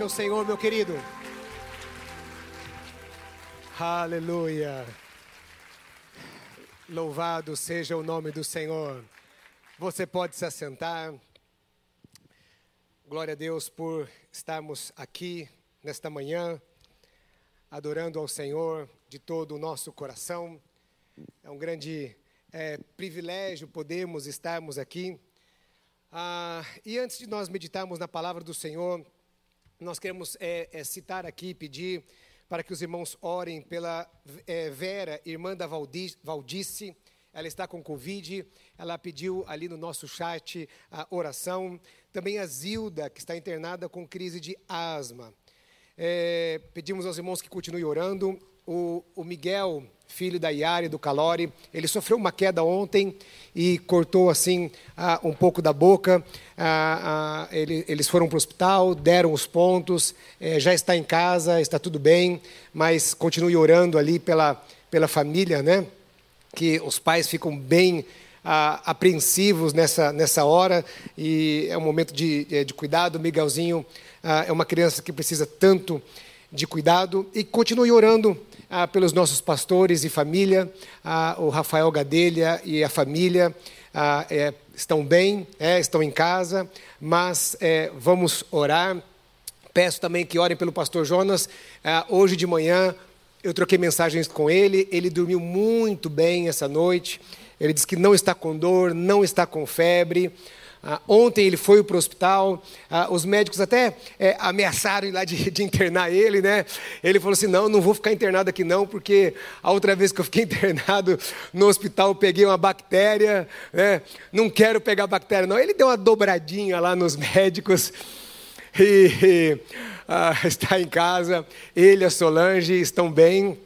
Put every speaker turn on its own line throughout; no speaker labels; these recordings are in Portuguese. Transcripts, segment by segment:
ao Senhor, meu querido. Aleluia. Louvado seja o nome do Senhor. Você pode se assentar. Glória a Deus por estarmos aqui nesta manhã, adorando ao Senhor de todo o nosso coração. É um grande é, privilégio podermos estarmos aqui. Ah, e antes de nós meditarmos na palavra do Senhor, nós queremos é, é, citar aqui, pedir para que os irmãos orem pela é, Vera, irmã da Valdice. Ela está com Covid, ela pediu ali no nosso chat a oração. Também a Zilda, que está internada com crise de asma. É, pedimos aos irmãos que continuem orando. O, o Miguel, filho da Yari, do Calori. Ele sofreu uma queda ontem e cortou assim ah, um pouco da boca. Ah, ah, ele, eles foram para o hospital, deram os pontos, eh, já está em casa, está tudo bem, mas continue orando ali pela, pela família, né? Que os pais ficam bem apreensivos nessa, nessa hora e é um momento de, de cuidado. O Miguelzinho é uma criança que precisa tanto de cuidado e continue orando ah, pelos nossos pastores e família, ah, o Rafael Gadelha e a família ah, é, estão bem, é, estão em casa, mas é, vamos orar. Peço também que orem pelo pastor Jonas. Ah, hoje de manhã eu troquei mensagens com ele, ele dormiu muito bem essa noite. Ele disse que não está com dor, não está com febre. Ah, ontem ele foi para o hospital, ah, os médicos até é, ameaçaram ir lá de, de, internar ele, né? Ele falou assim: não, não vou ficar internado aqui não, porque a outra vez que eu fiquei internado no hospital eu peguei uma bactéria, né? Não quero pegar bactéria não. Ele deu uma dobradinha lá nos médicos e ah, está em casa. Ele e a Solange estão bem,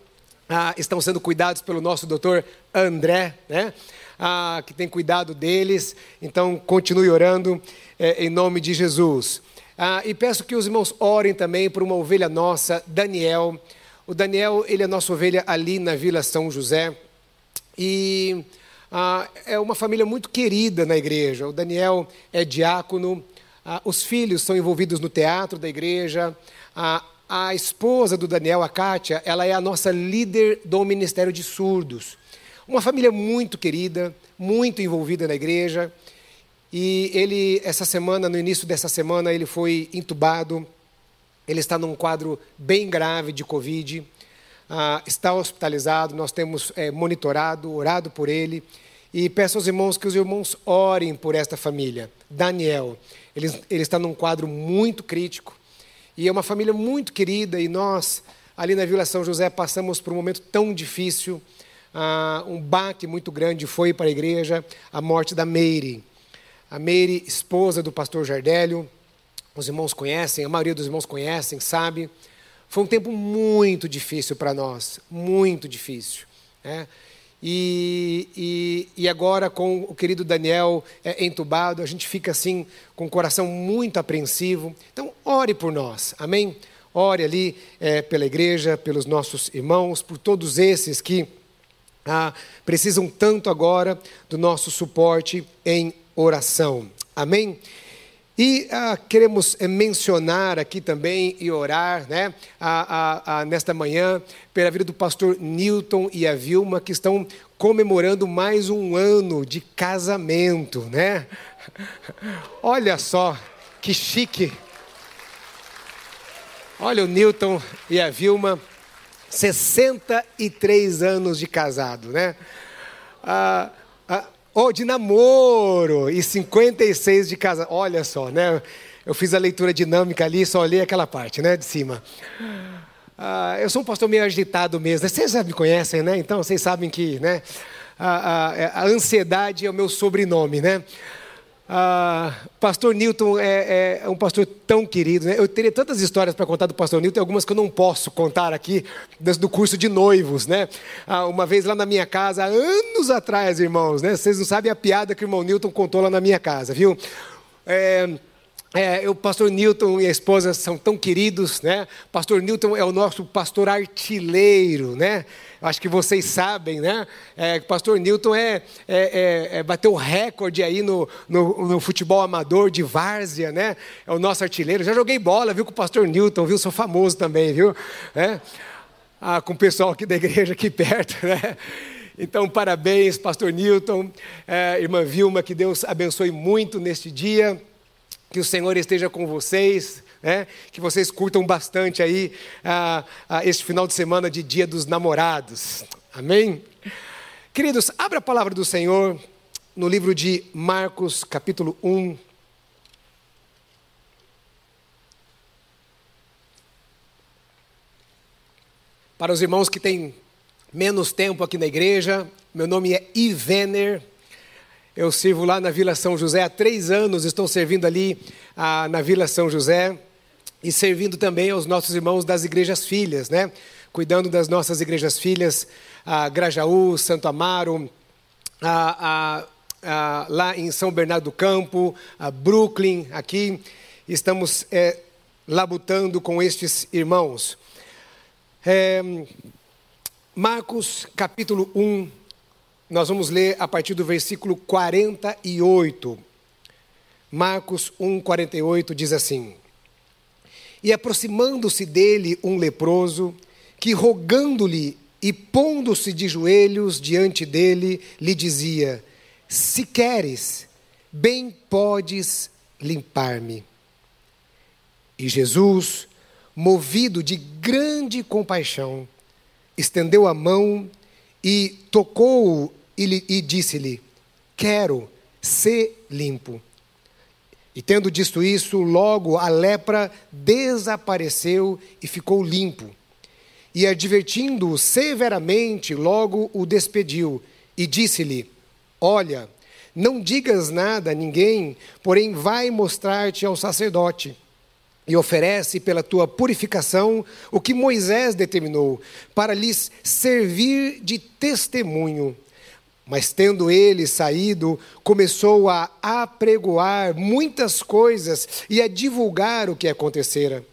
ah, estão sendo cuidados pelo nosso doutor André, né? Ah, que tem cuidado deles. Então, continue orando é, em nome de Jesus. Ah, e peço que os irmãos orem também por uma ovelha nossa, Daniel. O Daniel, ele é nossa ovelha ali na Vila São José. E ah, é uma família muito querida na igreja. O Daniel é diácono, ah, os filhos são envolvidos no teatro da igreja. Ah, a esposa do Daniel, a Kátia, ela é a nossa líder do Ministério de Surdos. Uma família muito querida, muito envolvida na igreja. E ele, essa semana, no início dessa semana, ele foi entubado. Ele está num quadro bem grave de Covid. Ah, está hospitalizado. Nós temos é, monitorado, orado por ele. E peço aos irmãos que os irmãos orem por esta família. Daniel, ele, ele está num quadro muito crítico. E é uma família muito querida. E nós, ali na Vila São José, passamos por um momento tão difícil ah, um baque muito grande foi para a igreja a morte da Meire. A Meire, esposa do pastor Jardélio, os irmãos conhecem, a maioria dos irmãos conhecem, sabe. Foi um tempo muito difícil para nós, muito difícil. Né? E, e, e, agora, com o querido Daniel é, entubado, a gente fica assim, com o coração muito apreensivo. Então, ore por nós, amém? Ore ali é, pela igreja, pelos nossos irmãos, por todos esses que ah, precisam tanto agora do nosso suporte em oração. Amém? E ah, queremos eh, mencionar aqui também e orar né, a, a, a, nesta manhã pela vida do pastor Newton e a Vilma, que estão comemorando mais um ano de casamento. Né? Olha só, que chique. Olha o Newton e a Vilma 63 anos de casado, né? Ah, ah, oh, de namoro e 56 de casa. Olha só, né? Eu fiz a leitura dinâmica ali, só olhei aquela parte, né, de cima. Ah, eu sou um pastor meio agitado mesmo. Né? Vocês já me conhecem, né? Então vocês sabem que, né? A, a, a ansiedade é o meu sobrenome, né? Ah, pastor Newton é, é, um pastor tão querido. Né? Eu teria tantas histórias para contar do pastor Newton, algumas que eu não posso contar aqui, do curso de noivos. Né? Ah, uma vez lá na minha casa, anos atrás, irmãos, né? vocês não sabem a piada que o irmão Newton contou lá na minha casa, viu? É, é, o pastor Newton e a esposa são tão queridos, né? Pastor Newton é o nosso pastor artilheiro, né? Acho que vocês sabem, né? É, pastor Newton é, é, é, é bateu recorde aí no, no, no, futebol amador de várzea, né? É o nosso artilheiro. Já joguei bola, viu, com o pastor Newton, viu? Sou famoso também, viu? É? Ah, com o pessoal aqui da igreja aqui perto, né? Então, parabéns, pastor Newton, é, irmã Vilma, que Deus abençoe muito neste dia que o Senhor esteja com vocês, né? que vocês curtam bastante aí ah, ah, este final de semana de Dia dos Namorados. Amém? Queridos, abra a palavra do Senhor no livro de Marcos, capítulo 1. Para os irmãos que têm menos tempo aqui na igreja, meu nome é Ivener. Eu sirvo lá na Vila São José há três anos, estou servindo ali ah, na Vila São José e servindo também aos nossos irmãos das igrejas filhas, né? Cuidando das nossas igrejas filhas, ah, Grajaú, Santo Amaro, ah, lá em São Bernardo do Campo, Brooklyn, aqui. Estamos é, labutando com estes irmãos. É, Marcos capítulo 1, nós vamos ler a partir do versículo 48. Marcos 1, 48 diz assim: E aproximando-se dele um leproso, que rogando-lhe e pondo-se de joelhos diante dele, lhe dizia: Se queres, bem podes limpar-me. E Jesus, movido de grande compaixão, estendeu a mão e tocou-o e, e disse-lhe: Quero ser limpo. E tendo dito isso, logo a lepra desapareceu e ficou limpo. E advertindo-o severamente, logo o despediu e disse-lhe: Olha, não digas nada a ninguém, porém vai mostrar-te ao sacerdote e oferece pela tua purificação o que Moisés determinou, para lhes servir de testemunho. Mas tendo ele saído, começou a apregoar muitas coisas e a divulgar o que acontecera.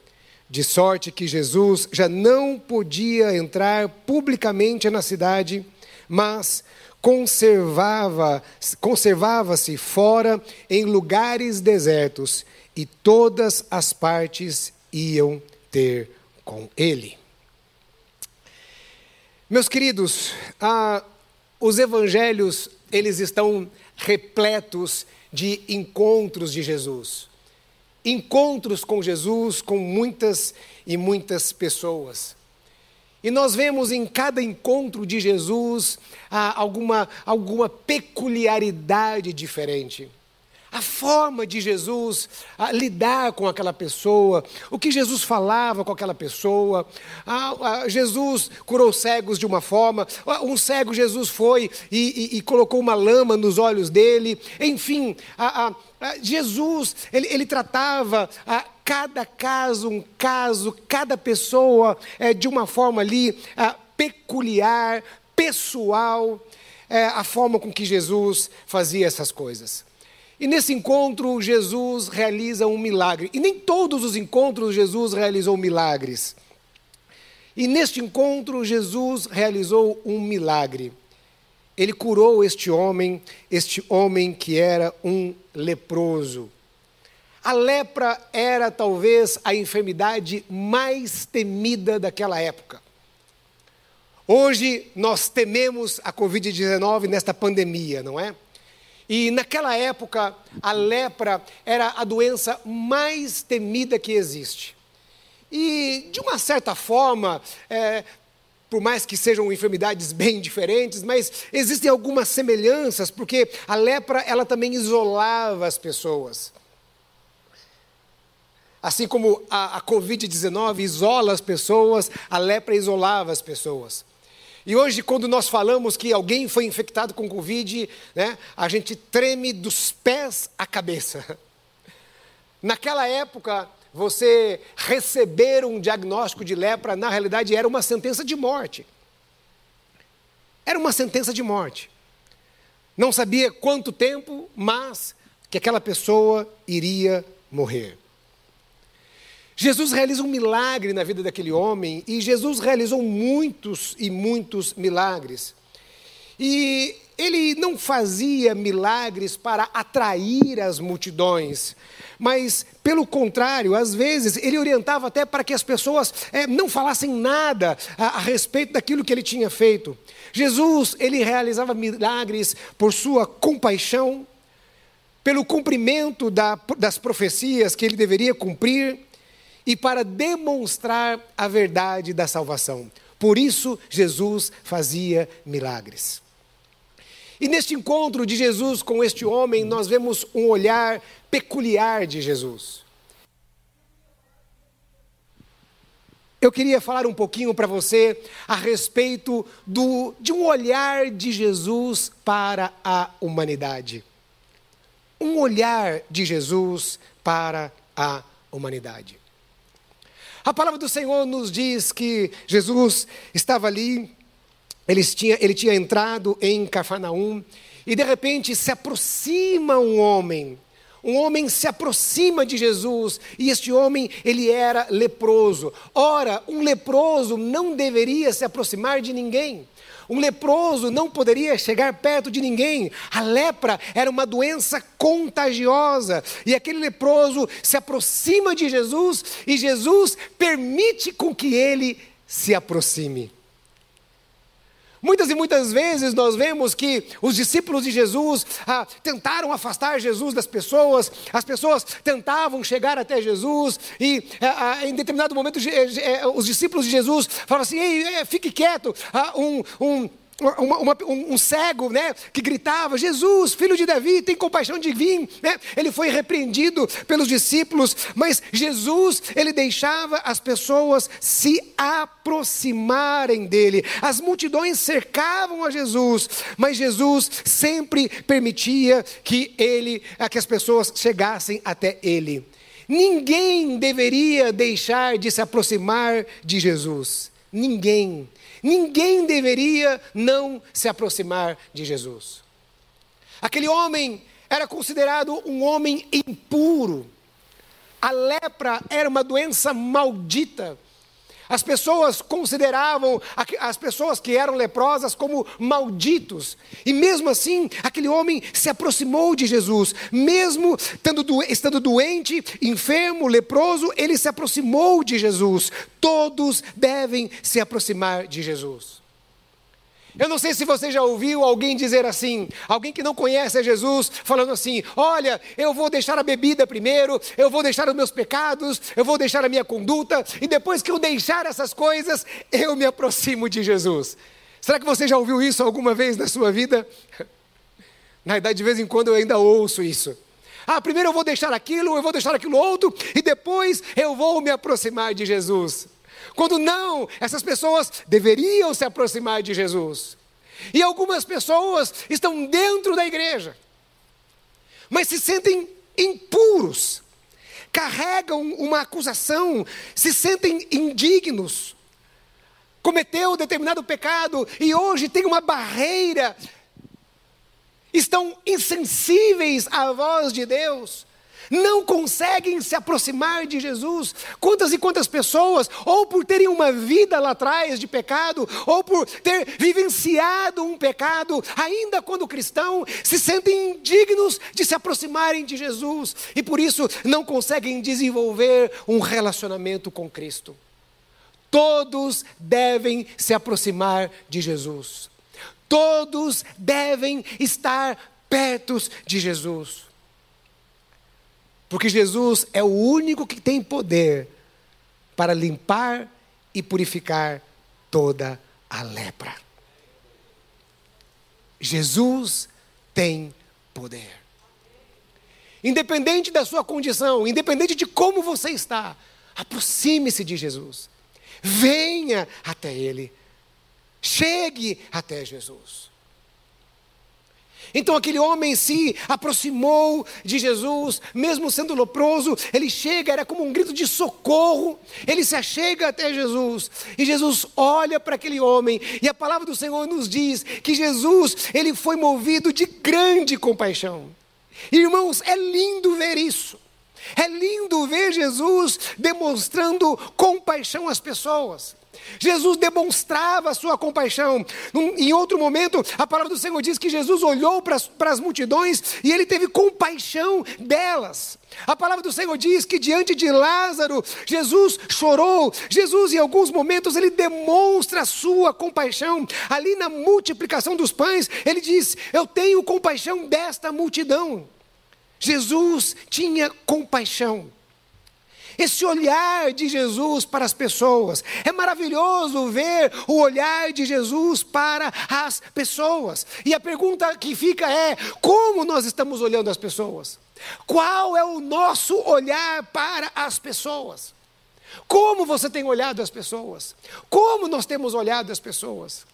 De sorte que Jesus já não podia entrar publicamente na cidade, mas conservava conservava-se fora em lugares desertos e todas as partes iam ter com ele. Meus queridos, ah, os evangelhos, eles estão repletos de encontros de Jesus. Encontros com Jesus com muitas e muitas pessoas. E nós vemos em cada encontro de Jesus ah, alguma, alguma peculiaridade diferente a forma de Jesus lidar com aquela pessoa, o que Jesus falava com aquela pessoa. Jesus curou cegos de uma forma, um cego Jesus foi e, e, e colocou uma lama nos olhos dele. Enfim, Jesus, ele, ele tratava cada caso, um caso, cada pessoa é, de uma forma ali peculiar, pessoal, é, a forma com que Jesus fazia essas coisas. E nesse encontro, Jesus realiza um milagre. E nem todos os encontros Jesus realizou milagres. E neste encontro, Jesus realizou um milagre. Ele curou este homem, este homem que era um leproso. A lepra era talvez a enfermidade mais temida daquela época. Hoje nós tememos a Covid-19 nesta pandemia, não é? E naquela época, a lepra era a doença mais temida que existe. E, de uma certa forma, é, por mais que sejam enfermidades bem diferentes, mas existem algumas semelhanças, porque a lepra ela também isolava as pessoas. Assim como a, a Covid-19 isola as pessoas, a lepra isolava as pessoas. E hoje, quando nós falamos que alguém foi infectado com Covid, né, a gente treme dos pés à cabeça. Naquela época, você receber um diagnóstico de lepra, na realidade, era uma sentença de morte. Era uma sentença de morte. Não sabia quanto tempo, mas que aquela pessoa iria morrer. Jesus realiza um milagre na vida daquele homem e Jesus realizou muitos e muitos milagres. E ele não fazia milagres para atrair as multidões, mas, pelo contrário, às vezes ele orientava até para que as pessoas é, não falassem nada a, a, respeito daquilo que ele tinha feito. Jesus, ele realizava milagres por sua compaixão, pelo cumprimento da, das profecias que ele deveria cumprir e para demonstrar a verdade da salvação. Por isso, Jesus fazia milagres. E neste encontro de Jesus com este homem, nós vemos um olhar peculiar de Jesus. Eu queria falar um pouquinho para você a respeito do, de um olhar de Jesus para a humanidade. Um olhar de Jesus para a humanidade. A palavra do Senhor nos diz que Jesus estava ali, ele tinha, ele tinha entrado em Cafarnaum, e de repente se aproxima um homem. Um homem se aproxima de Jesus e este homem, ele era leproso. Ora, um leproso não deveria se aproximar de ninguém. Um leproso não poderia chegar perto de ninguém. A lepra era uma doença contagiosa. E aquele leproso se aproxima de Jesus e Jesus permite com que ele se aproxime. Muitas e muitas vezes nós vemos que os discípulos de Jesus ah, tentaram afastar Jesus das pessoas, as pessoas tentavam chegar até Jesus, e ah, ah em determinado momento eh, os discípulos de Jesus falaram assim: Ei, eh, fique quieto, ah, um, um uma, uma, um, um, cego, né, que gritava: Jesus, filho de Davi, tem compaixão de mim. Né? Ele foi repreendido pelos discípulos, mas Jesus, ele deixava as pessoas se aproximarem dele. As multidões cercavam a Jesus, mas Jesus sempre permitia que ele, que as pessoas chegassem até ele. Ninguém deveria deixar de se aproximar de Jesus. Ninguém. Ninguém deveria não se aproximar de Jesus. Aquele homem era considerado um homem impuro. A lepra era uma doença maldita. As pessoas consideravam as pessoas que eram leprosas como malditos. E mesmo assim, aquele homem se aproximou de Jesus. Mesmo estando doente, enfermo, leproso, ele se aproximou de Jesus. Todos devem se aproximar de Jesus. Eu não sei se você já ouviu alguém dizer assim, alguém que não conhece a Jesus, falando assim: Olha, eu vou deixar a bebida primeiro, eu vou deixar os meus pecados, eu vou deixar a minha conduta, e depois que eu deixar essas coisas, eu me aproximo de Jesus. Será que você já ouviu isso alguma vez na sua vida? Na verdade, de vez em quando eu ainda ouço isso. Ah, primeiro eu vou deixar aquilo, eu vou deixar aquilo outro, e depois eu vou me aproximar de Jesus. Quando não, essas pessoas deveriam se aproximar de Jesus. E algumas pessoas estão dentro da igreja, mas se sentem impuros, carregam uma acusação, se sentem indignos. Cometeu determinado pecado e hoje tem uma barreira, estão insensíveis à voz de Deus não conseguem se aproximar de Jesus. Quantas e quantas pessoas, ou por terem uma vida lá atrás de pecado, ou por ter vivenciado um pecado, ainda quando cristão, se sentem indignos de se aproximarem de Jesus e por isso não conseguem desenvolver um relacionamento com Cristo. Todos devem se aproximar de Jesus. Todos devem estar perto de Jesus. Porque Jesus é o único que tem poder para limpar e purificar toda a lepra. Jesus tem poder. Independente da sua condição, independente de como você está, aproxime-se de Jesus. Venha até Ele. Chegue até Jesus. Então aquele homem se aproximou de Jesus, mesmo sendo leproso, ele chega, era como um grito de socorro, ele se achega até Jesus, e Jesus olha para aquele homem, e a palavra do Senhor nos diz que Jesus, ele foi movido de grande compaixão. Irmãos, é lindo ver isso. É lindo ver Jesus demonstrando compaixão às pessoas. Jesus demonstrava a sua compaixão. Em outro momento, a palavra do Senhor diz que Jesus olhou para as, para as multidões e ele teve compaixão delas. A palavra do Senhor diz que diante de Lázaro, Jesus chorou. Jesus, em alguns momentos, ele demonstra a sua compaixão. Ali na multiplicação dos pães, ele diz: Eu tenho compaixão desta multidão. Jesus tinha compaixão. Esse olhar de Jesus para as pessoas. É maravilhoso ver o olhar de Jesus para as pessoas. E a pergunta que fica é: como nós estamos olhando as pessoas? Qual é o nosso olhar para as pessoas? Como você tem olhado as pessoas? Como nós temos olhado as pessoas?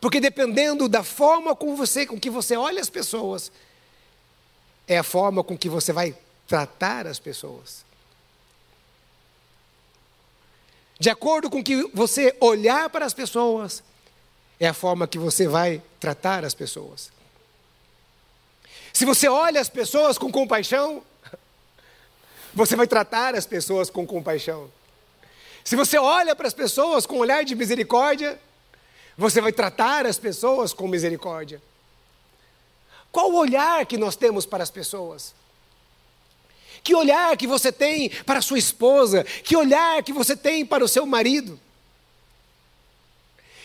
Porque dependendo da forma com, você, com que você olha as pessoas, é a forma com que você vai tratar as pessoas. De acordo com que você olhar para as pessoas, é a forma que você vai tratar as pessoas. Se você olha as pessoas com compaixão, você vai tratar as pessoas com compaixão. Se você olha para as pessoas com um olhar de misericórdia, você vai tratar as pessoas com misericórdia. Qual o olhar que nós temos para as pessoas? Que olhar que você tem para a sua esposa? Que olhar que você tem para o seu marido?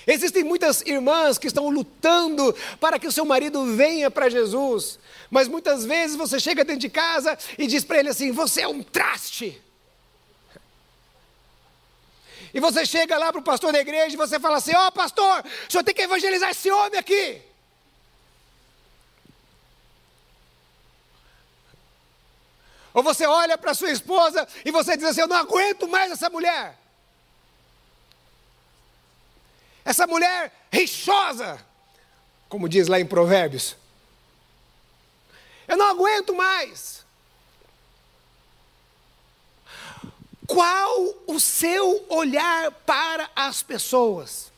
Existem muitas irmãs que estão lutando para que o seu marido venha para Jesus, mas muitas vezes você chega dentro de casa e diz para ele assim: Você é um traste. E você chega lá para o pastor da igreja e você fala assim: Ó oh, pastor, o senhor tem que evangelizar esse homem aqui. Ou você olha para sua esposa e você diz assim: Eu não aguento mais essa mulher. Essa mulher rixosa, como diz lá em Provérbios. Eu não aguento mais. Qual o seu olhar para as pessoas?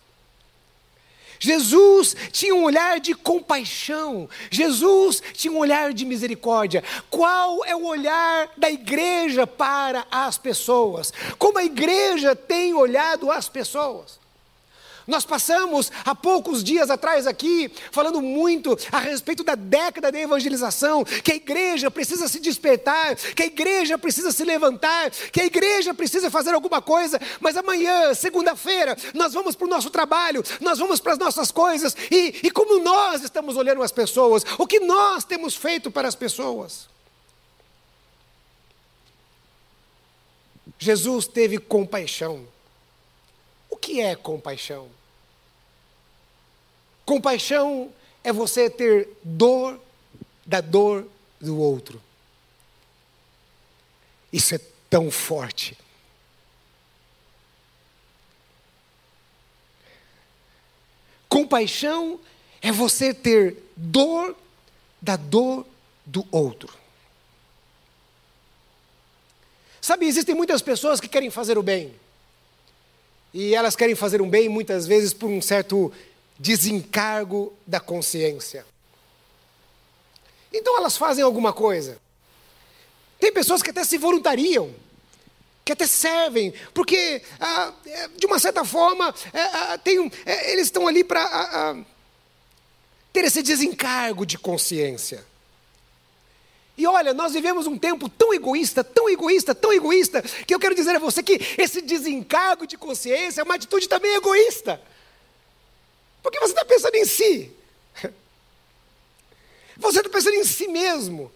Jesus tinha um olhar de compaixão, Jesus tinha um olhar de misericórdia. Qual é o olhar da igreja para as pessoas? Como a igreja tem olhado as pessoas? Nós passamos há poucos dias atrás aqui falando muito a respeito da década da evangelização, que a igreja precisa se despertar, que a igreja precisa se levantar, que a igreja precisa fazer alguma coisa, mas amanhã, segunda-feira, nós vamos para o nosso trabalho, nós vamos para as nossas coisas, e, e como nós estamos olhando as pessoas, o que nós temos feito para as pessoas. Jesus teve compaixão. O que é compaixão? Compaixão é você ter dor da dor do outro. Isso é tão forte. Compaixão é você ter dor da dor do outro. Sabe, existem muitas pessoas que querem fazer o bem. E elas querem fazer um bem muitas vezes por um certo desencargo da consciência. Então elas fazem alguma coisa. Tem pessoas que até se voluntariam, que até servem, porque ah, é, de uma certa forma é, ah, tem, é, eles estão ali para ah, ah, ter esse desencargo de consciência. E olha, nós vivemos um tempo tão egoísta, tão egoísta, tão egoísta, que eu quero dizer a você que esse desencargo de consciência é uma atitude também egoísta. Porque você está pensando em si. Você está pensando em si mesmo.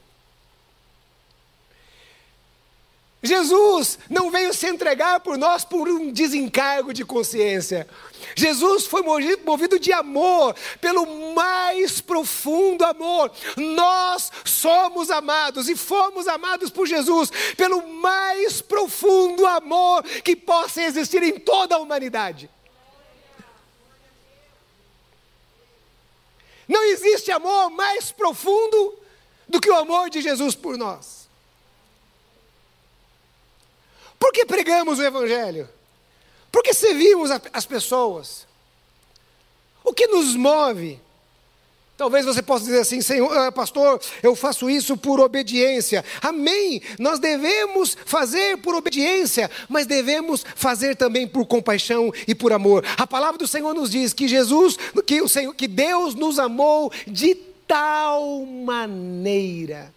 Jesus não veio se entregar por nós por um desencargo de consciência. Jesus foi movido de amor, pelo mais profundo amor. Nós somos amados e fomos amados por Jesus pelo mais profundo amor que possa existir em toda a humanidade. Não existe amor mais profundo do que o amor de Jesus por nós. Por que pregamos o Evangelho? Por que servimos as pessoas? O que nos move? Talvez você possa dizer assim, Senhor, ah, pastor, eu faço isso por obediência. Amém. Nós devemos fazer por obediência, mas devemos fazer também por compaixão e por amor. A palavra do Senhor nos diz que Jesus, que o Senhor, que Deus nos amou de tal maneira.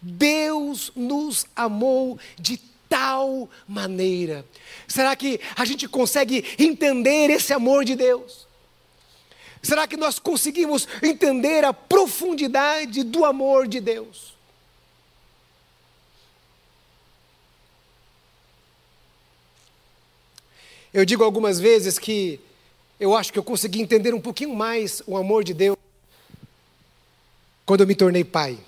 Deus nos amou de tal maneira. Será que a gente consegue entender esse amor de Deus? Será que nós conseguimos entender a profundidade do amor de Deus? Eu digo algumas vezes que eu acho que eu consegui entender um pouquinho mais o amor de Deus quando eu me tornei pai.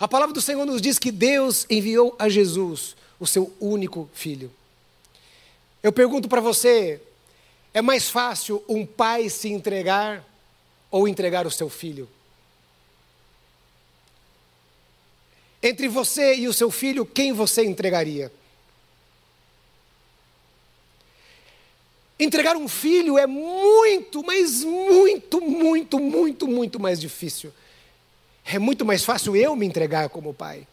A palavra do Senhor nos diz que Deus enviou a Jesus, o seu único filho. Eu pergunto para você: é mais fácil um pai se entregar ou entregar o seu filho? Entre você e o seu filho, quem você entregaria? Entregar um filho é muito, mas muito, muito, muito, muito mais difícil. É muito mais fácil eu me entregar como pai.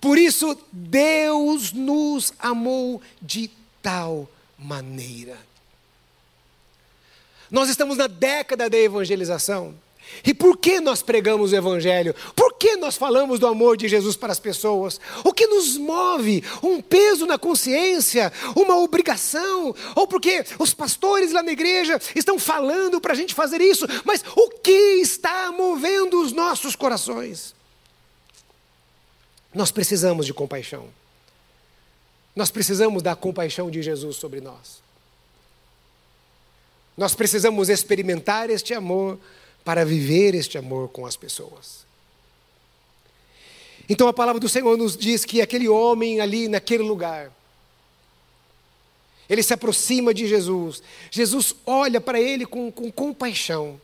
Por isso, Deus nos amou de tal maneira. Nós estamos na década da evangelização. E por que nós pregamos o Evangelho? Por que nós falamos do amor de Jesus para as pessoas? O que nos move? Um peso na consciência? Uma obrigação? Ou porque os pastores lá na igreja estão falando para a gente fazer isso? Mas o que está movendo os nossos corações? Nós precisamos de compaixão. Nós precisamos da compaixão de Jesus sobre nós. Nós precisamos experimentar este amor para viver este amor com as pessoas. Então a palavra do Senhor nos diz que aquele homem ali naquele lugar, ele se aproxima de Jesus, Jesus olha para ele com, com compaixão.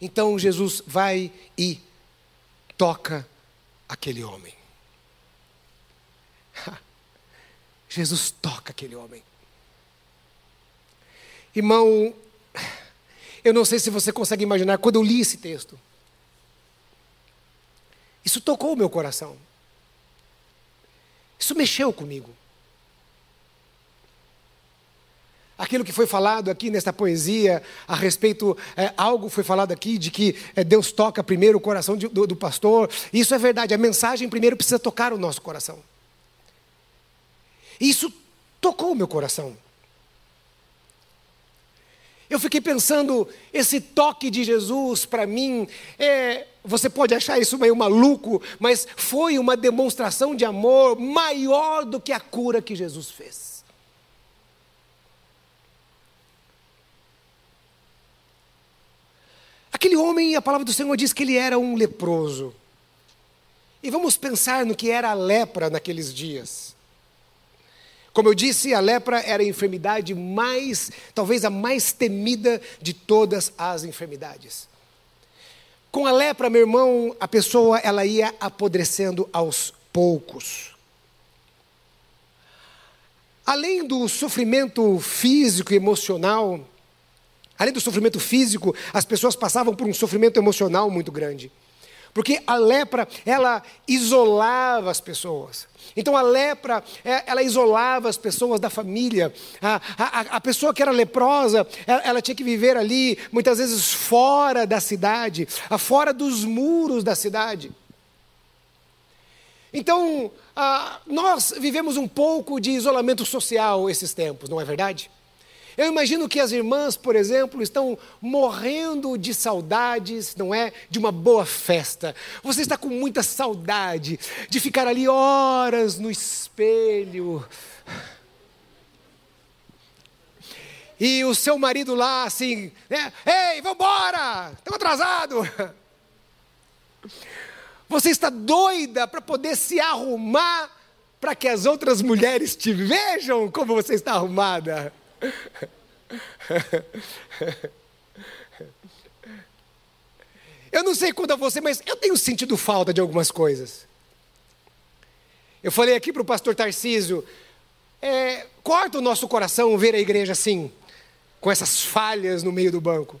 Então Jesus vai e toca aquele homem. Jesus toca aquele homem. Irmão, eu não sei se você consegue imaginar, quando eu li esse texto, isso tocou o meu coração. Isso mexeu comigo. Aquilo que foi falado aqui nesta poesia, a respeito, é, algo foi falado aqui de que é, Deus toca primeiro o coração de, do, do pastor. Isso é verdade, a mensagem primeiro precisa tocar o nosso coração. Isso tocou o meu coração. Eu fiquei pensando, esse toque de Jesus para mim, é, você pode achar isso meio maluco, mas foi uma demonstração de amor maior do que a cura que Jesus fez. Aquele homem, a palavra do Senhor diz que ele era um leproso. E vamos pensar no que era a lepra naqueles dias. Como eu disse, a lepra era a enfermidade mais, talvez a mais temida de todas as enfermidades. Com a lepra, meu irmão, a pessoa ela ia apodrecendo aos poucos. Além do sofrimento físico e emocional, além do sofrimento físico, as pessoas passavam por um sofrimento emocional muito grande. Porque a lepra, ela isolava as pessoas. Então a lepra, é, ela isolava as pessoas da família. A, a, a pessoa que era leprosa, ela, ela, tinha que viver ali, muitas vezes fora da cidade, fora dos muros da cidade. Então, nós vivemos um pouco de isolamento social esses tempos, não é verdade? Eu imagino que as irmãs, por exemplo, estão morrendo de saudades, não é? De uma boa festa. Você está com muita saudade de ficar ali horas no espelho. E o seu marido lá assim, né? Ei, vambora! Estamos atrasados! Você está doida para poder se arrumar para que as outras mulheres te vejam como você está arrumada. Eu não sei quanto a você, mas eu tenho sentido falta de algumas coisas. Eu falei aqui para o pastor Tarcísio, é, corta o nosso coração ver a igreja assim. com essas falhas no meio do banco.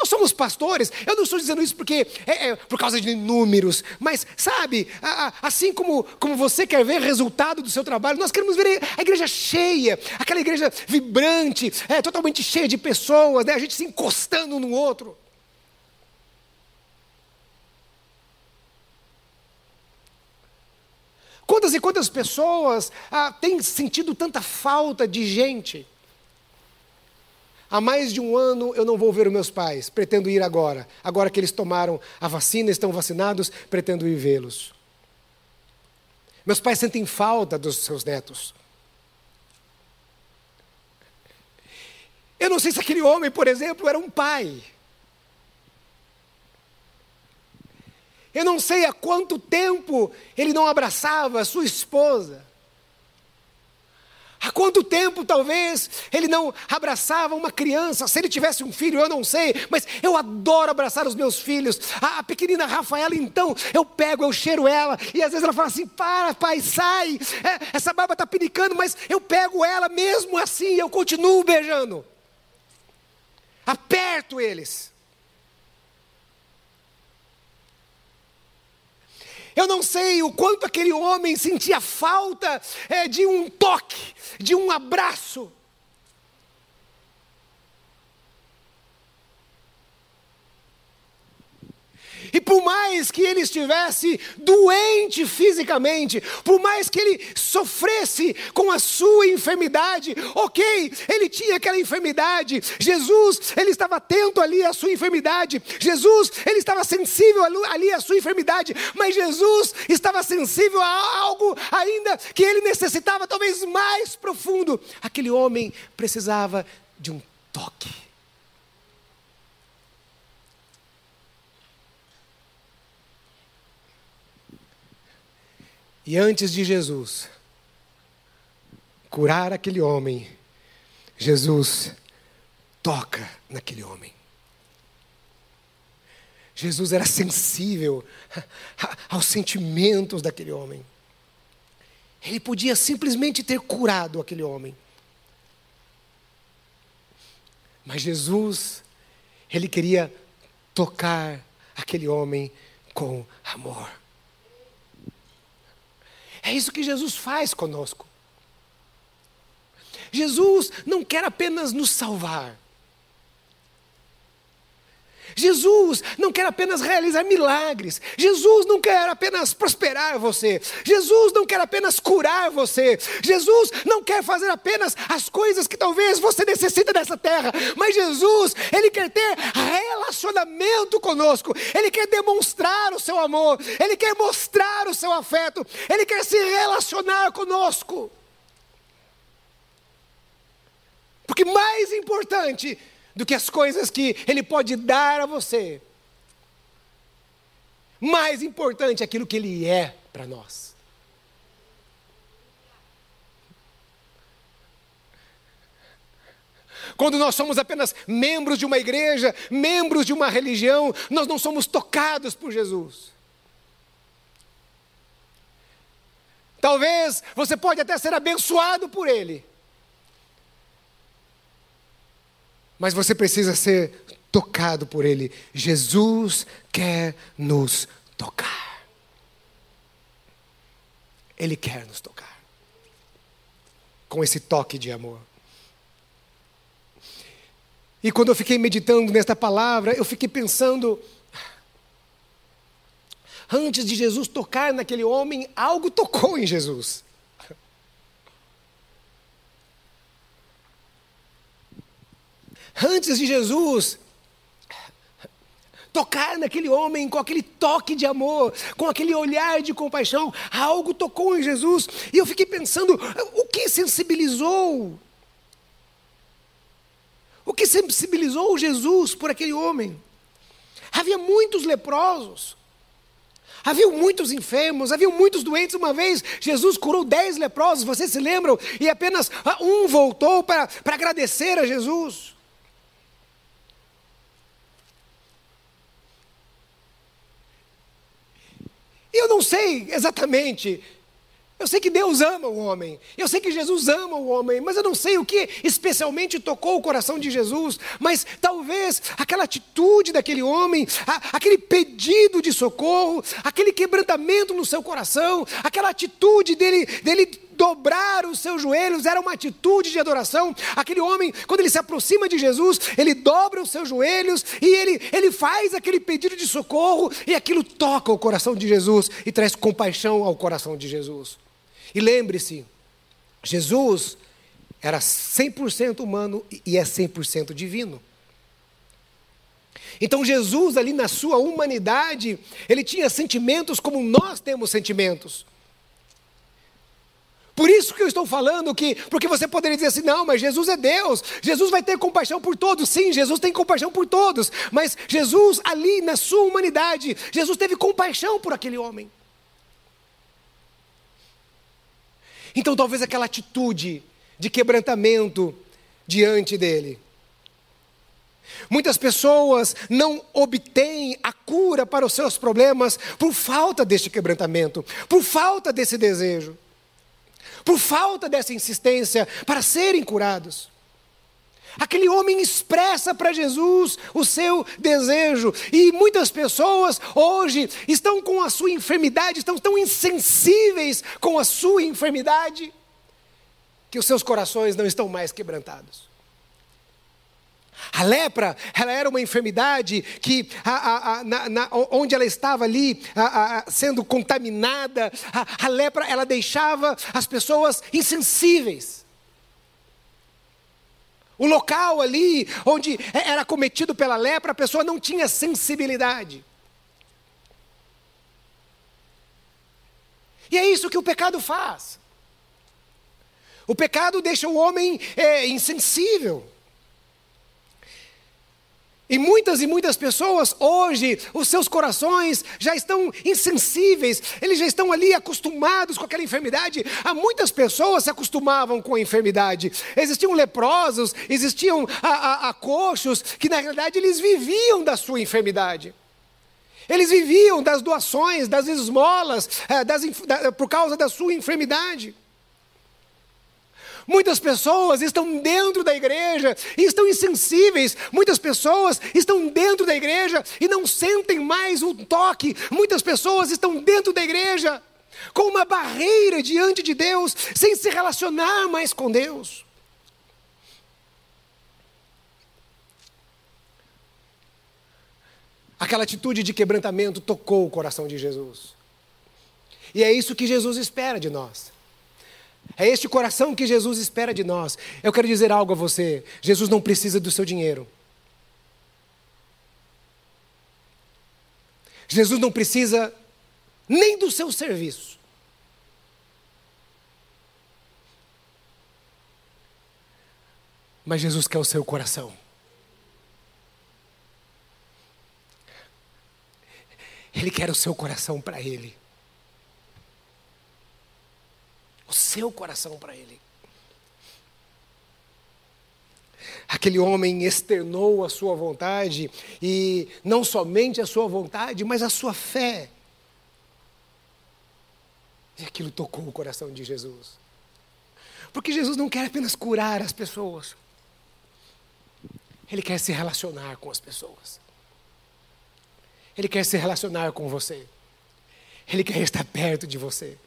Nós somos pastores, eu não estou dizendo isso porque é, é por causa de números, mas sabe, a, a, assim como, como você quer ver resultado do seu trabalho, nós queremos ver a igreja cheia, aquela igreja vibrante, é, totalmente cheia de pessoas, né, a gente se encostando no outro. Quantas e quantas pessoas ah, têm sentido tanta falta de gente? Há mais de um ano eu não vou ver os meus pais, pretendo ir agora. Agora que eles tomaram a vacina, estão vacinados, pretendo ir vê-los. Meus pais sentem falta dos seus netos. Eu não sei se aquele homem, por exemplo, era um pai. Eu não sei há quanto tempo ele não abraçava sua esposa. Há quanto tempo, talvez, ele não abraçava uma criança? Se ele tivesse um filho, eu não sei, mas eu adoro abraçar os meus filhos. A, a pequenina Rafaela, então, eu pego, eu cheiro ela, e às vezes ela fala assim: para, pai, sai, é, essa baba está pinicando, mas eu pego ela mesmo assim, eu continuo beijando. Aperto eles. Eu não sei o quanto aquele homem sentia falta é, de um toque, de um abraço. E por mais que ele estivesse doente fisicamente, por mais que ele sofresse com a sua enfermidade, ok, ele tinha aquela enfermidade. Jesus, ele estava atento ali à sua enfermidade. Jesus, ele estava sensível ali à sua enfermidade. Mas Jesus estava sensível a algo ainda que ele necessitava, talvez mais profundo. Aquele homem precisava de um toque. E antes de Jesus curar aquele homem, Jesus toca naquele homem. Jesus era sensível aos sentimentos daquele homem. Ele podia simplesmente ter curado aquele homem. Mas Jesus, ele queria tocar aquele homem com amor. É isso que Jesus faz conosco. Jesus não quer apenas nos salvar. Jesus não quer apenas realizar milagres. Jesus não quer apenas prosperar você. Jesus não quer apenas curar você. Jesus não quer fazer apenas as coisas que talvez você necessita dessa terra. Mas Jesus, Ele quer ter relacionamento conosco. Ele quer demonstrar o seu amor. Ele quer mostrar o seu afeto. Ele quer se relacionar conosco. Porque mais importante do que as coisas que Ele pode dar a você. Mais importante é aquilo que Ele é para nós. Quando nós somos apenas membros de uma igreja, membros de uma religião, nós não somos tocados por Jesus. Talvez você pode até ser abençoado por Ele, mas você precisa ser tocado por Ele. Jesus quer nos tocar. Ele quer nos tocar. Com esse toque de amor. E quando eu fiquei meditando nesta palavra, eu fiquei pensando. Antes de Jesus tocar naquele homem, algo tocou em Jesus. Antes de Jesus tocar naquele homem com aquele toque de amor, com aquele olhar de compaixão, algo tocou em Jesus, e eu fiquei pensando, o que sensibilizou? O que sensibilizou Jesus por aquele homem? Havia muitos leprosos, Havia muitos enfermos, havia muitos doentes. Uma vez Jesus curou dez leprosos, vocês se lembram? E apenas um voltou para, para agradecer a Jesus. Eu não sei exatamente Eu sei que Deus ama o homem, eu sei que Jesus ama o homem, mas eu não sei o que especialmente tocou o coração de Jesus. Mas talvez aquela atitude daquele homem, a, aquele pedido de socorro, aquele quebrantamento no seu coração, aquela atitude dele, dele dobrar os seus joelhos era uma atitude de adoração. Aquele homem, quando ele se aproxima de Jesus, ele dobra os seus joelhos e ele, ele faz aquele pedido de socorro, e aquilo toca o coração de Jesus e traz compaixão ao coração de Jesus. E lembre-se, Jesus era 100% humano e é 100% divino. Então Jesus ali na sua humanidade, ele tinha sentimentos como nós temos sentimentos. Por isso que eu estou falando que, porque você poderia dizer assim, não, mas Jesus é Deus, Jesus vai ter compaixão por todos. Sim, Jesus tem compaixão por todos, mas Jesus ali na sua humanidade, Jesus teve compaixão por aquele homem. Então, talvez aquela atitude de quebrantamento diante dele. Muitas pessoas não obtêm a cura para os seus problemas por falta deste quebrantamento, por falta desse desejo, por falta dessa insistência para serem curados. Aquele homem expressa para Jesus o seu desejo. E muitas pessoas hoje estão com a sua enfermidade, estão tão insensíveis com a sua enfermidade, que os seus corações não estão mais quebrantados. A lepra, ela era uma enfermidade que, a, a, a, na, na, onde ela estava ali, sendo contaminada, a lepra, ela deixava as pessoas insensíveis. O local ali onde era cometido pela lepra, a pessoa não tinha sensibilidade. E é isso que o pecado faz. O pecado deixa o homem é, insensível. E muitas e muitas pessoas hoje, os seus corações já estão insensíveis, eles já estão ali acostumados com aquela enfermidade. Há muitas pessoas se acostumavam com a enfermidade. Existiam leprosos, existiam a, a, a coxos, que na realidade eles viviam da sua enfermidade. Eles viviam das doações, das esmolas, é, das, da, por causa da sua enfermidade. Muitas pessoas estão dentro da igreja e estão insensíveis. Muitas pessoas estão dentro da igreja e não sentem mais o toque. Muitas pessoas estão dentro da igreja com uma barreira diante de Deus, sem se relacionar mais com Deus. Aquela atitude de quebrantamento tocou o coração de Jesus. E é isso que Jesus espera de nós. É este coração que Jesus espera de nós. Eu quero dizer algo a você: Jesus não precisa do seu dinheiro. Jesus não precisa nem do seu serviço. Mas Jesus quer o seu coração. Ele quer o seu coração para Ele o seu coração para Ele. Aquele homem externou a sua vontade, e não somente a sua vontade, mas a sua fé. E aquilo tocou o coração de Jesus. Porque Jesus não quer apenas curar as pessoas, Ele quer se relacionar com as pessoas. Ele quer se relacionar com você. Ele quer estar perto de você.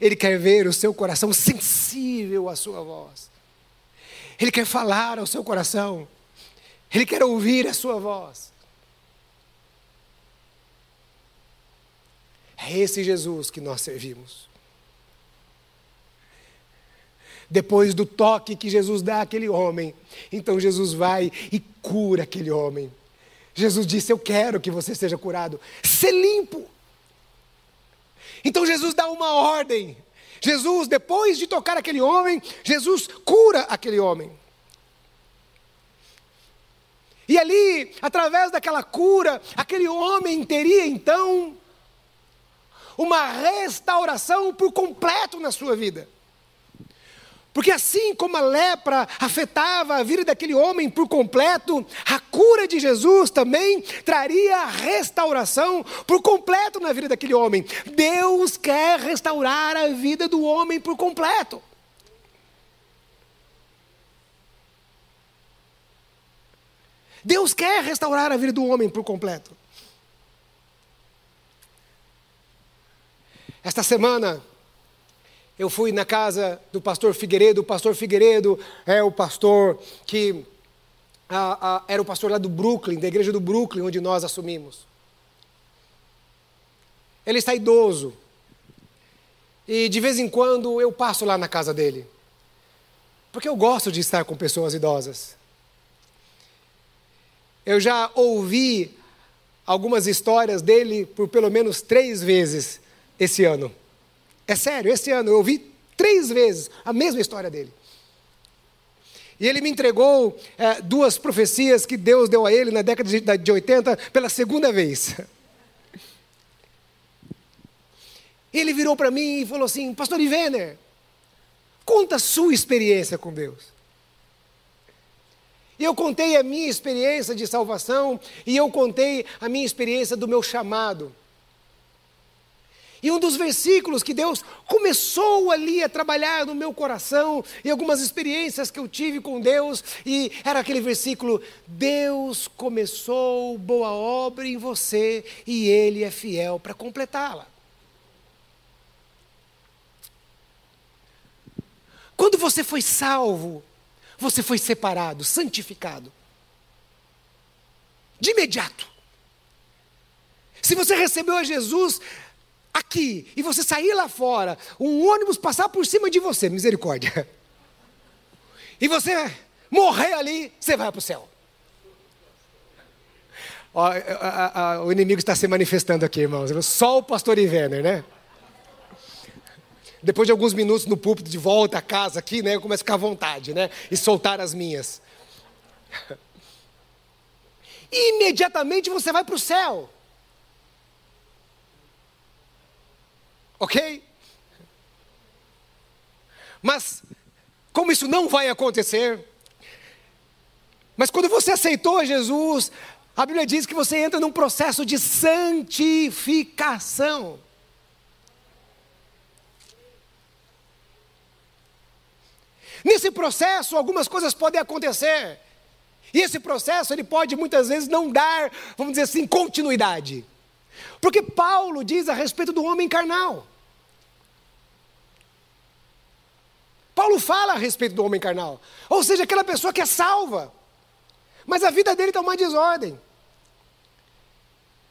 Ele quer ver o seu coração sensível à sua voz. Ele quer falar ao seu coração. Ele quer ouvir a sua voz. É esse Jesus que nós servimos. Depois do toque que Jesus dá àquele homem, então Jesus vai e cura aquele homem. Jesus disse: Eu quero que você seja curado. Ser limpo. Então Jesus dá uma ordem. Jesus, depois de tocar aquele homem, Jesus cura aquele homem. E ali, através daquela cura, aquele homem teria então uma restauração por completo na sua vida. Porque assim como a lepra afetava a vida daquele homem por completo, a cura de Jesus também traria restauração por completo na vida daquele homem. Deus quer restaurar a vida do homem por completo. Deus quer restaurar a vida do homem por completo. Esta semana, eu fui na casa do pastor Figueiredo. O pastor Figueiredo é o pastor que a, a, era o pastor lá do Brooklyn, da igreja do Brooklyn, onde nós assumimos. Ele está idoso. E de vez em quando eu passo lá na casa dele. Porque eu gosto de estar com pessoas idosas. Eu já ouvi algumas histórias dele por pelo menos três vezes esse ano. É sério, esse ano eu ouvi três vezes a mesma história dele. E ele me entregou é, duas profecias que Deus deu a ele na década de, de 80 pela segunda vez. Ele virou para mim e falou assim: Pastor Ivener, conta a sua experiência com Deus. Eu contei a minha experiência de salvação, e eu contei a minha experiência do meu chamado. E um dos versículos que Deus começou ali a trabalhar no meu coração, e algumas experiências que eu tive com Deus, e era aquele versículo: Deus começou boa obra em você, e Ele é fiel para completá-la. Quando você foi salvo, você foi separado, santificado. De imediato. Se você recebeu a Jesus aqui e você sair lá fora, um ônibus passar por cima de você, misericórdia. E você morrer ali, você vai para o céu. Ó, a, a, o inimigo está se manifestando aqui, irmãos. Só o pastor Ivener, né? depois de alguns minutos no púlpito de volta à casa aqui, né, eu começo a ficar à vontade, né, e soltar as minhas. Imediatamente você vai para o céu. Ok? Mas, como isso não vai acontecer, mas quando você aceitou Jesus, a Bíblia diz que você entra num processo de santificação. Nesse processo, algumas coisas podem acontecer. E esse processo, ele pode muitas vezes não dar, vamos dizer assim, continuidade. Porque Paulo diz a respeito do homem carnal. Paulo fala a respeito do homem carnal. Ou seja, aquela pessoa que é salva. Mas a vida dele está uma desordem.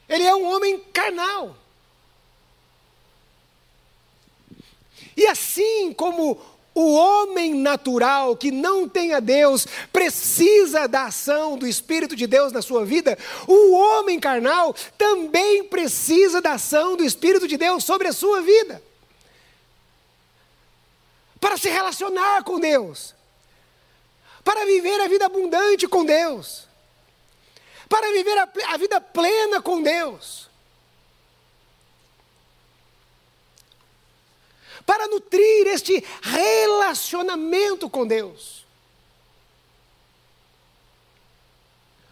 Ele é um homem carnal. E assim como o homem natural que não tem a Deus precisa da ação do Espírito de Deus na sua vida. O homem carnal também precisa da ação do Espírito de Deus sobre a sua vida. Para se relacionar com Deus. Para viver a vida abundante com Deus. Para viver a, a vida plena com Deus. para nutrir este relacionamento com Deus.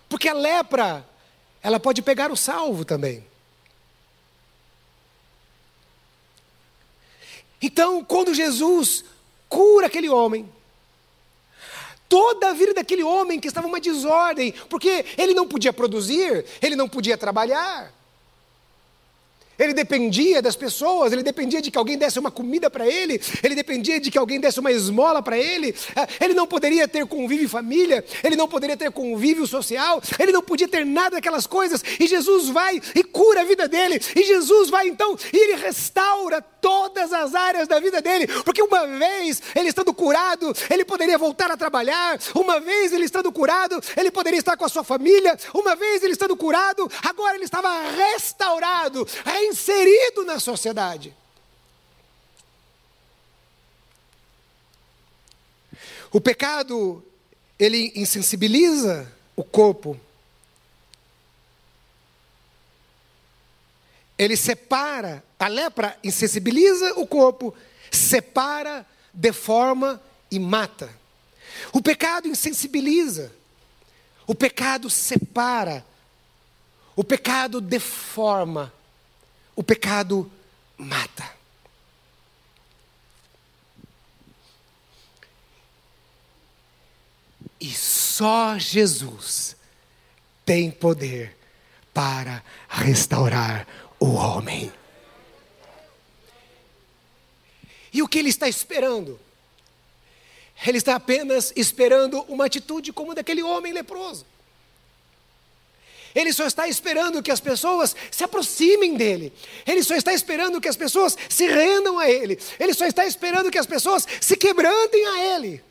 Porque a lepra, ela pode pegar o salvo também. Então, quando Jesus cura aquele homem, toda a vida daquele homem que estava uma desordem, porque ele não podia produzir, ele não podia trabalhar. Ele dependia das pessoas, ele dependia de que alguém desse uma comida para ele, ele dependia de que alguém desse uma esmola para ele. Ah, ele não poderia ter convívio em família, ele não poderia ter convívio social, ele não podia ter nada daquelas coisas. E Jesus vai e cura a vida dele, e Jesus vai então e ele restaura todas as áreas da vida dele, porque uma vez ele estando curado, ele poderia voltar a trabalhar, uma vez ele estando curado, ele poderia estar com a sua família, uma vez ele estando curado, agora ele estava restaurado, restaurado inserido na sociedade. O pecado, ele insensibiliza o corpo. Ele separa, a lepra insensibiliza o corpo, separa, deforma e mata. O pecado insensibiliza. O pecado separa. O pecado deforma. O pecado mata. E só Jesus tem poder para restaurar o homem. E o que ele está esperando? Ele está apenas esperando uma atitude como daquele homem leproso. Ele só está esperando que as pessoas se aproximem dele. Ele só está esperando que as pessoas se rendam a ele. Ele só está esperando que as pessoas se quebrantem a ele.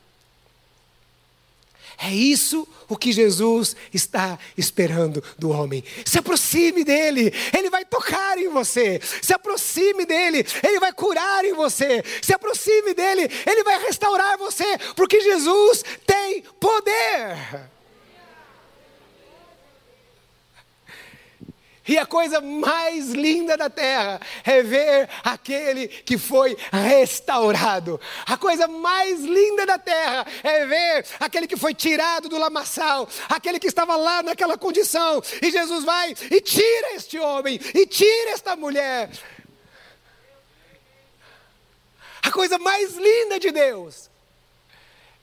É isso o que Jesus está esperando do homem. Se aproxime dele, ele vai tocar em você. Se aproxime dele, ele vai curar em você. Se aproxime dele, ele vai restaurar você, porque Jesus tem poder. E a coisa mais linda da terra é ver aquele que foi restaurado. A coisa mais linda da terra é ver aquele que foi tirado do lamaçal, aquele que estava lá naquela condição. E Jesus vai e tira este homem, e tira esta mulher. A coisa mais linda de Deus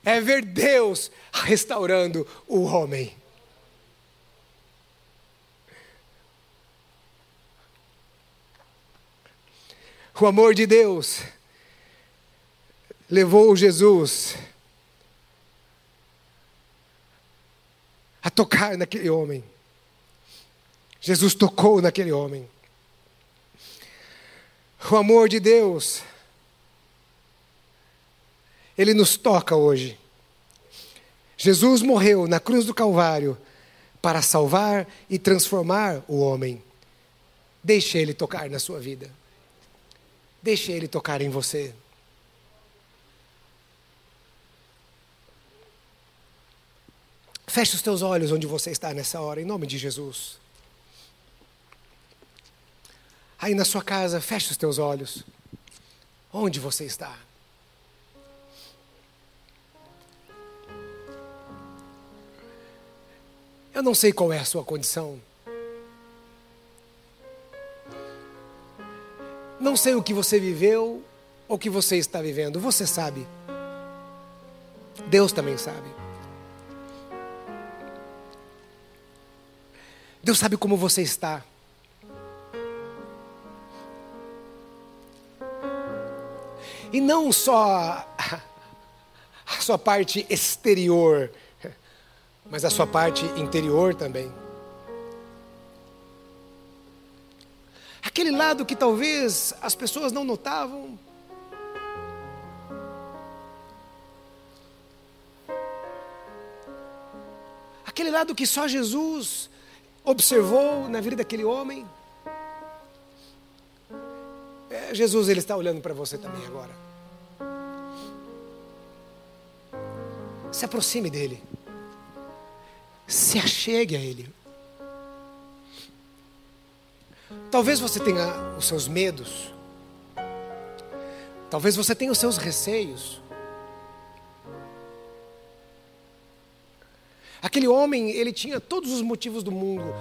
é ver Deus restaurando o homem. O amor de Deus levou Jesus a tocar naquele homem. Jesus tocou naquele homem. O amor de Deus, ele nos toca hoje. Jesus morreu na cruz do Calvário para salvar e transformar o homem. Deixe ele tocar na sua vida. Deixe Ele tocar em você. Feche os teus olhos onde você está nessa hora, em nome de Jesus. Aí na sua casa, feche os teus olhos. Onde você está? Eu não sei qual é a sua condição. Não sei o que você viveu ou o que você está vivendo, você sabe. Deus também sabe. Deus sabe como você está. E não só a sua parte exterior, mas a sua parte interior também. Aquele lado que talvez as pessoas não notavam. Aquele lado que só Jesus observou na vida daquele homem. É, Jesus ele está olhando para você também agora. Se aproxime dele. Se achegue a ele. Talvez você tenha os seus medos. Talvez você tenha os seus receios. Aquele homem, ele tinha todos os motivos do mundo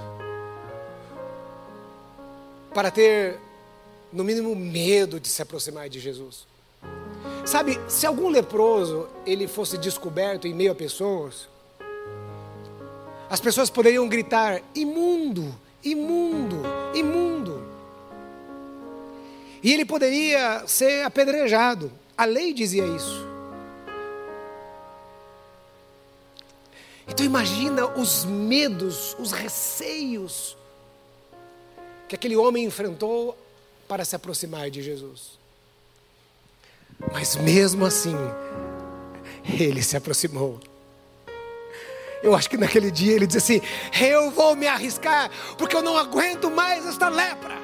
para ter, no mínimo, medo de se aproximar de Jesus. Sabe, se algum leproso ele fosse descoberto em meio a pessoas, as pessoas poderiam gritar: imundo, imundo, imundo. E ele poderia ser apedrejado. A lei dizia isso. Então imagina os medos, os receios que aquele homem enfrentou para se aproximar de Jesus. Mas mesmo assim, ele se aproximou. Eu acho que naquele dia ele disse assim: Eu vou me arriscar, porque eu não aguento mais esta lepra.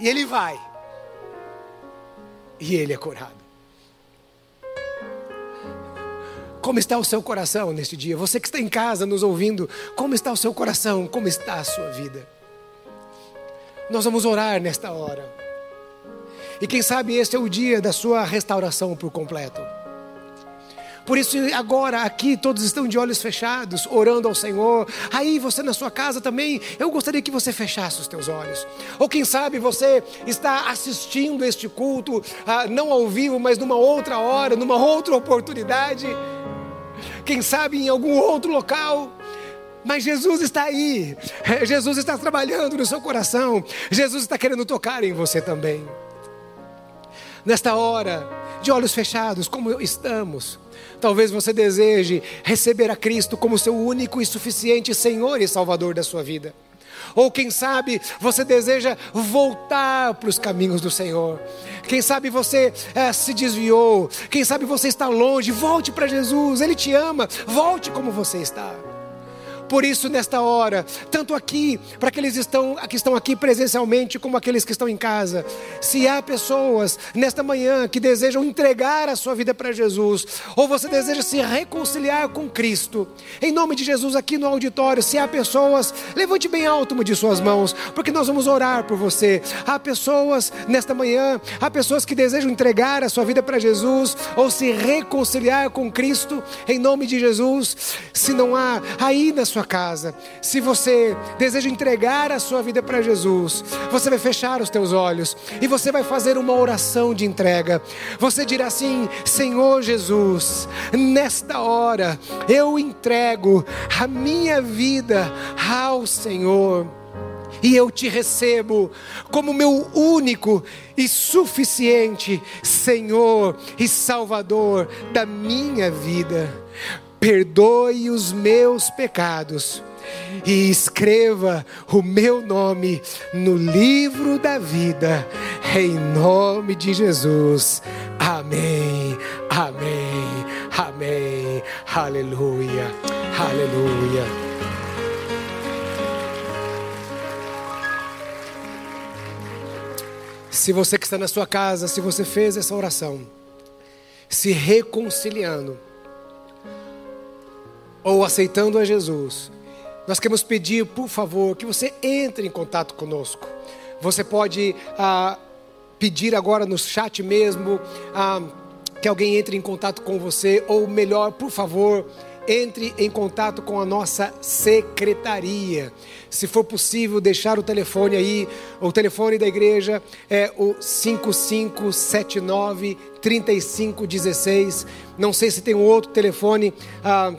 E ele vai. E ele é curado. Como está o seu coração neste dia? Você que está em casa nos ouvindo, como está o seu coração? Como está a sua vida? Nós vamos orar nesta hora. E quem sabe este é o dia da sua restauração por completo. Por isso, agora aqui todos estão de olhos fechados, orando ao Senhor. Aí você na sua casa também, eu gostaria que você fechasse os teus olhos. Ou quem sabe você está assistindo este culto, ah, não ao vivo, mas numa outra hora, numa outra oportunidade. Quem sabe em algum outro local. Mas Jesus está aí, Jesus está trabalhando no seu coração, Jesus está querendo tocar em você também. Nesta hora, de olhos fechados, como estamos, Talvez você deseje receber a Cristo como seu único e suficiente Senhor e Salvador da sua vida. Ou quem sabe você deseja voltar para os caminhos do Senhor. Quem sabe você é, se desviou. Quem sabe você está longe. Volte para Jesus, Ele te ama. Volte como você está. Por isso, nesta hora, tanto aqui, para aqueles que estão, que estão aqui presencialmente, como aqueles que estão em casa, se há pessoas nesta manhã que desejam entregar a sua vida para Jesus, ou você deseja se reconciliar com Cristo, em nome de Jesus, aqui no auditório, se há pessoas, levante bem alto de suas mãos, porque nós vamos orar por você. Há pessoas nesta manhã, há pessoas que desejam entregar a sua vida para Jesus, ou se reconciliar com Cristo, em nome de Jesus. Se não há, aí na sua sua casa, se você deseja entregar a sua vida para Jesus, você vai fechar os teus olhos e você vai fazer uma oração de entrega. Você dirá assim: Senhor Jesus, nesta hora eu entrego a minha vida ao Senhor e eu te recebo como meu único e suficiente Senhor e Salvador da minha vida perdoe os meus pecados e escreva o meu nome no livro da vida, em nome de Jesus. Amém, amém, amém, aleluia, aleluia. Se você que está na sua casa, se você fez essa oração, se reconciliando, ou aceitando a Jesus, nós queremos pedir, por favor, que você entre em contato conosco. Você pode ah, pedir agora no chat mesmo ah, que alguém entre em contato com você, ou melhor, por favor, entre em contato com a nossa secretaria. Se for possível, deixar o telefone aí, o telefone da igreja é o 5579 3516. Não sei se tem um outro telefone. Ah,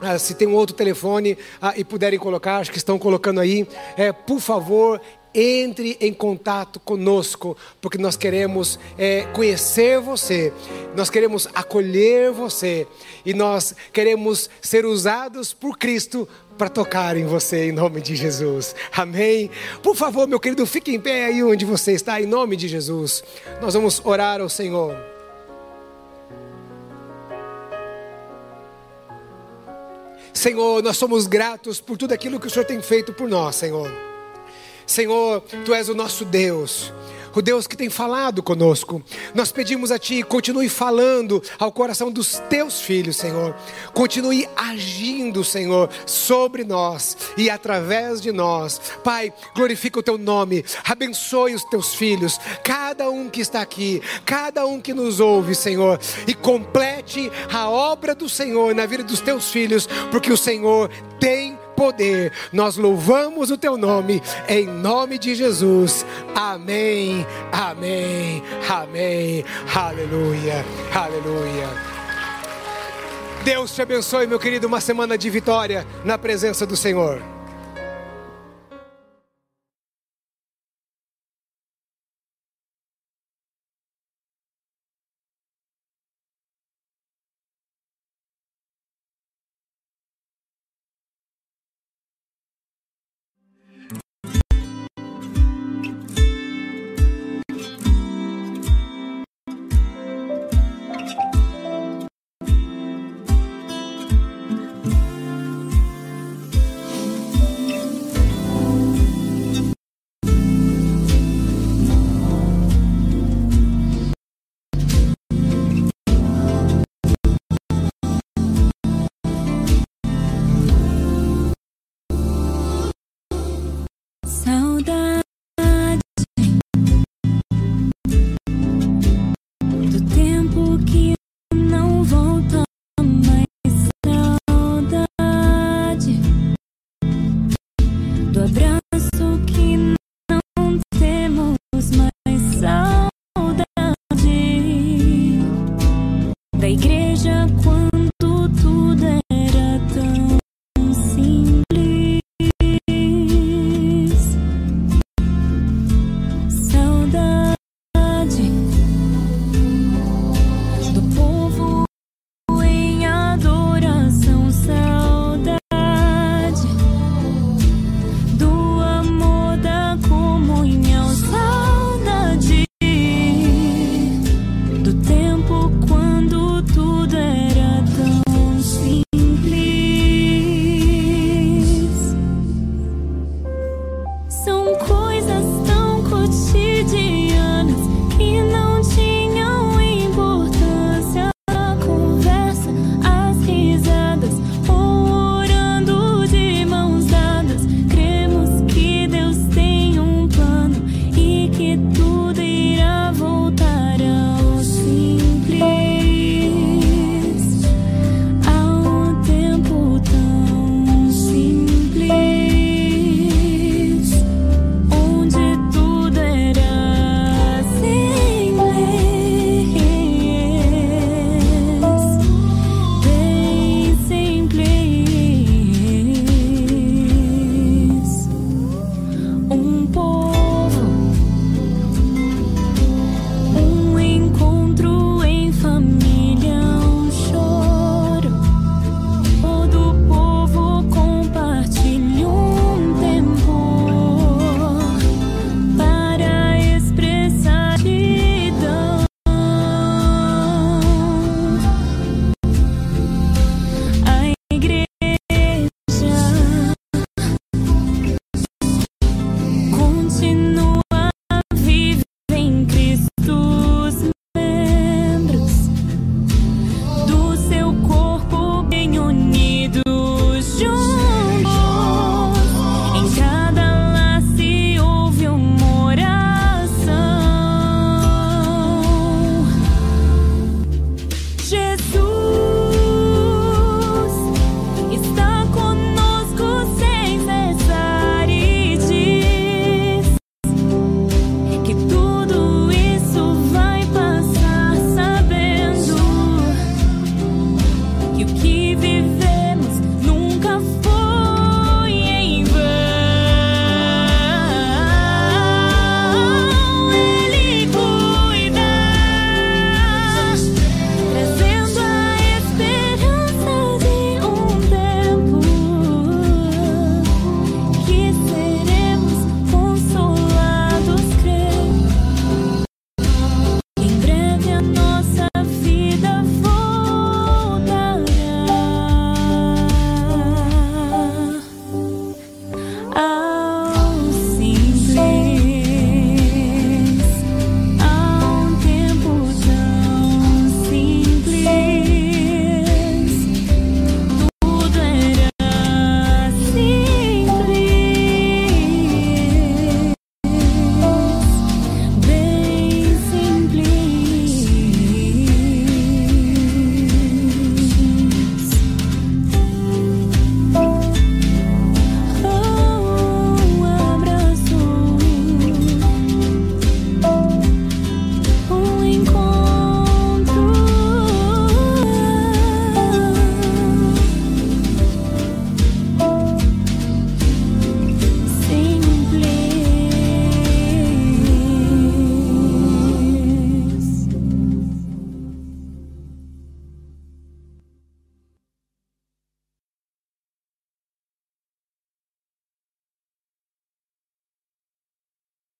ah, se tem um outro telefone ah, e puderem colocar, acho que estão colocando aí, é, por favor, entre em contato conosco, porque nós queremos é, conhecer você, nós queremos acolher você e nós queremos ser usados por Cristo para tocar em você em nome de Jesus. Amém? Por favor, meu querido, fique em pé aí onde você está, em nome de Jesus. Nós vamos orar ao Senhor. Senhor, nós somos gratos por tudo aquilo que o Senhor tem feito por nós, Senhor. Senhor, Tu és o nosso Deus o Deus que tem falado conosco. Nós pedimos a Ti, continue falando ao coração dos Teus filhos, Senhor. Continue agindo, Senhor, sobre nós e através de nós. Pai, glorifica o Teu nome, abençoe os Teus filhos, cada um que está aqui, cada um que nos ouve, Senhor, e complete a obra do Senhor na vida dos Teus filhos, porque o Senhor tem poder. Nós louvamos o teu nome, em nome de Jesus. Amém, amém, amém. Aleluia, aleluia. Deus te abençoe, meu querido, uma semana de vitória na presença do Senhor.